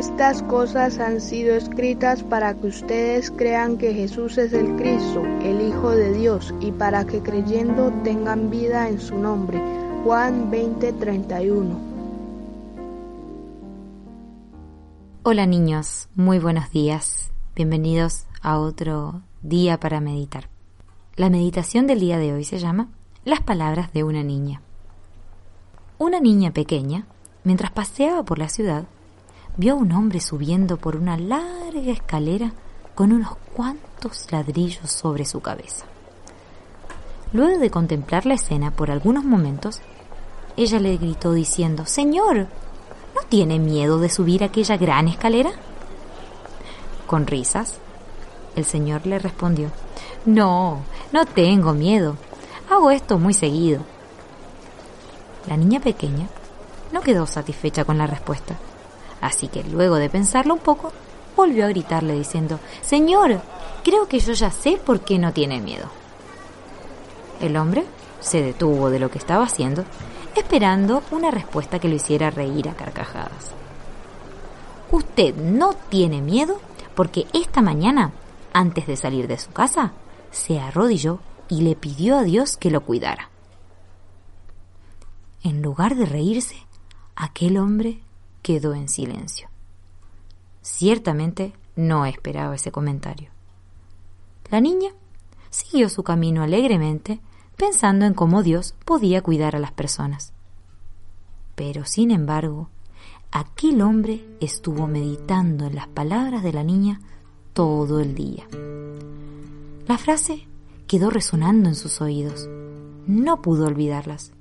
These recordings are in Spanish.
Estas cosas han sido escritas para que ustedes crean que Jesús es el Cristo, el Hijo de Dios, y para que creyendo tengan vida en su nombre. Juan 20:31 Hola niños, muy buenos días. Bienvenidos a otro día para meditar. La meditación del día de hoy se llama Las palabras de una niña. Una niña pequeña, mientras paseaba por la ciudad, vio a un hombre subiendo por una larga escalera con unos cuantos ladrillos sobre su cabeza. Luego de contemplar la escena por algunos momentos, ella le gritó diciendo, Señor, ¿no tiene miedo de subir aquella gran escalera? Con risas, el señor le respondió, No, no tengo miedo. Hago esto muy seguido. La niña pequeña no quedó satisfecha con la respuesta, así que luego de pensarlo un poco, volvió a gritarle diciendo, Señor, creo que yo ya sé por qué no tiene miedo. El hombre se detuvo de lo que estaba haciendo, esperando una respuesta que lo hiciera reír a carcajadas. Usted no tiene miedo porque esta mañana, antes de salir de su casa, se arrodilló y le pidió a Dios que lo cuidara. En lugar de reírse, aquel hombre quedó en silencio. Ciertamente no esperaba ese comentario. La niña siguió su camino alegremente, pensando en cómo Dios podía cuidar a las personas. Pero, sin embargo, aquel hombre estuvo meditando en las palabras de la niña todo el día. La frase quedó resonando en sus oídos. No pudo olvidarlas.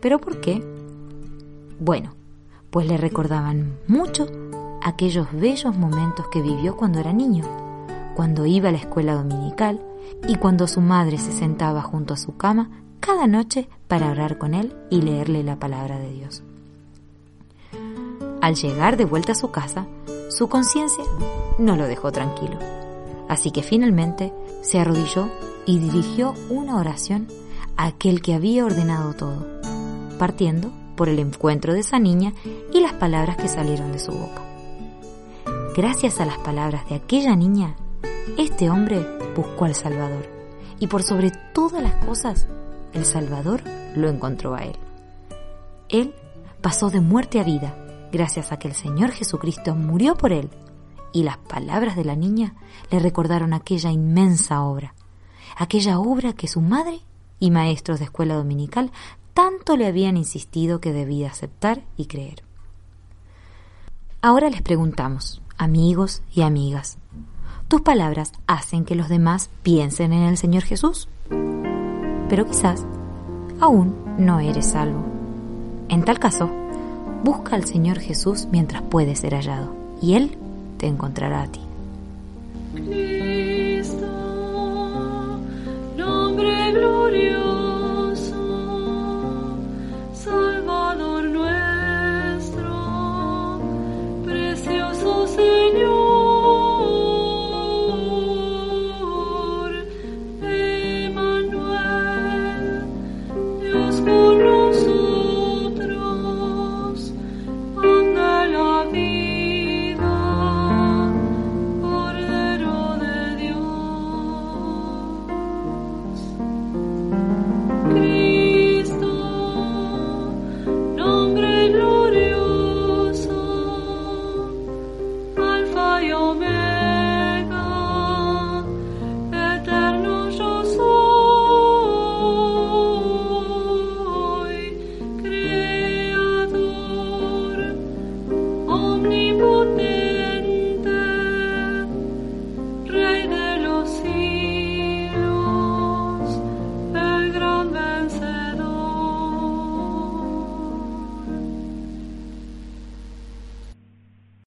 ¿Pero por qué? Bueno, pues le recordaban mucho aquellos bellos momentos que vivió cuando era niño, cuando iba a la escuela dominical y cuando su madre se sentaba junto a su cama cada noche para orar con él y leerle la palabra de Dios. Al llegar de vuelta a su casa, su conciencia no lo dejó tranquilo, así que finalmente se arrodilló y dirigió una oración a aquel que había ordenado todo, partiendo por el encuentro de esa niña y las palabras que salieron de su boca. Gracias a las palabras de aquella niña, este hombre buscó al Salvador y por sobre todas las cosas, el Salvador lo encontró a él. Él pasó de muerte a vida gracias a que el Señor Jesucristo murió por él y las palabras de la niña le recordaron aquella inmensa obra, aquella obra que su madre y maestros de escuela dominical tanto le habían insistido que debía aceptar y creer. Ahora les preguntamos, amigos y amigas, ¿tus palabras hacen que los demás piensen en el Señor Jesús? Pero quizás aún no eres salvo. En tal caso, busca al Señor Jesús mientras puede ser hallado, y Él te encontrará a ti. Cristo, nombre glorioso. me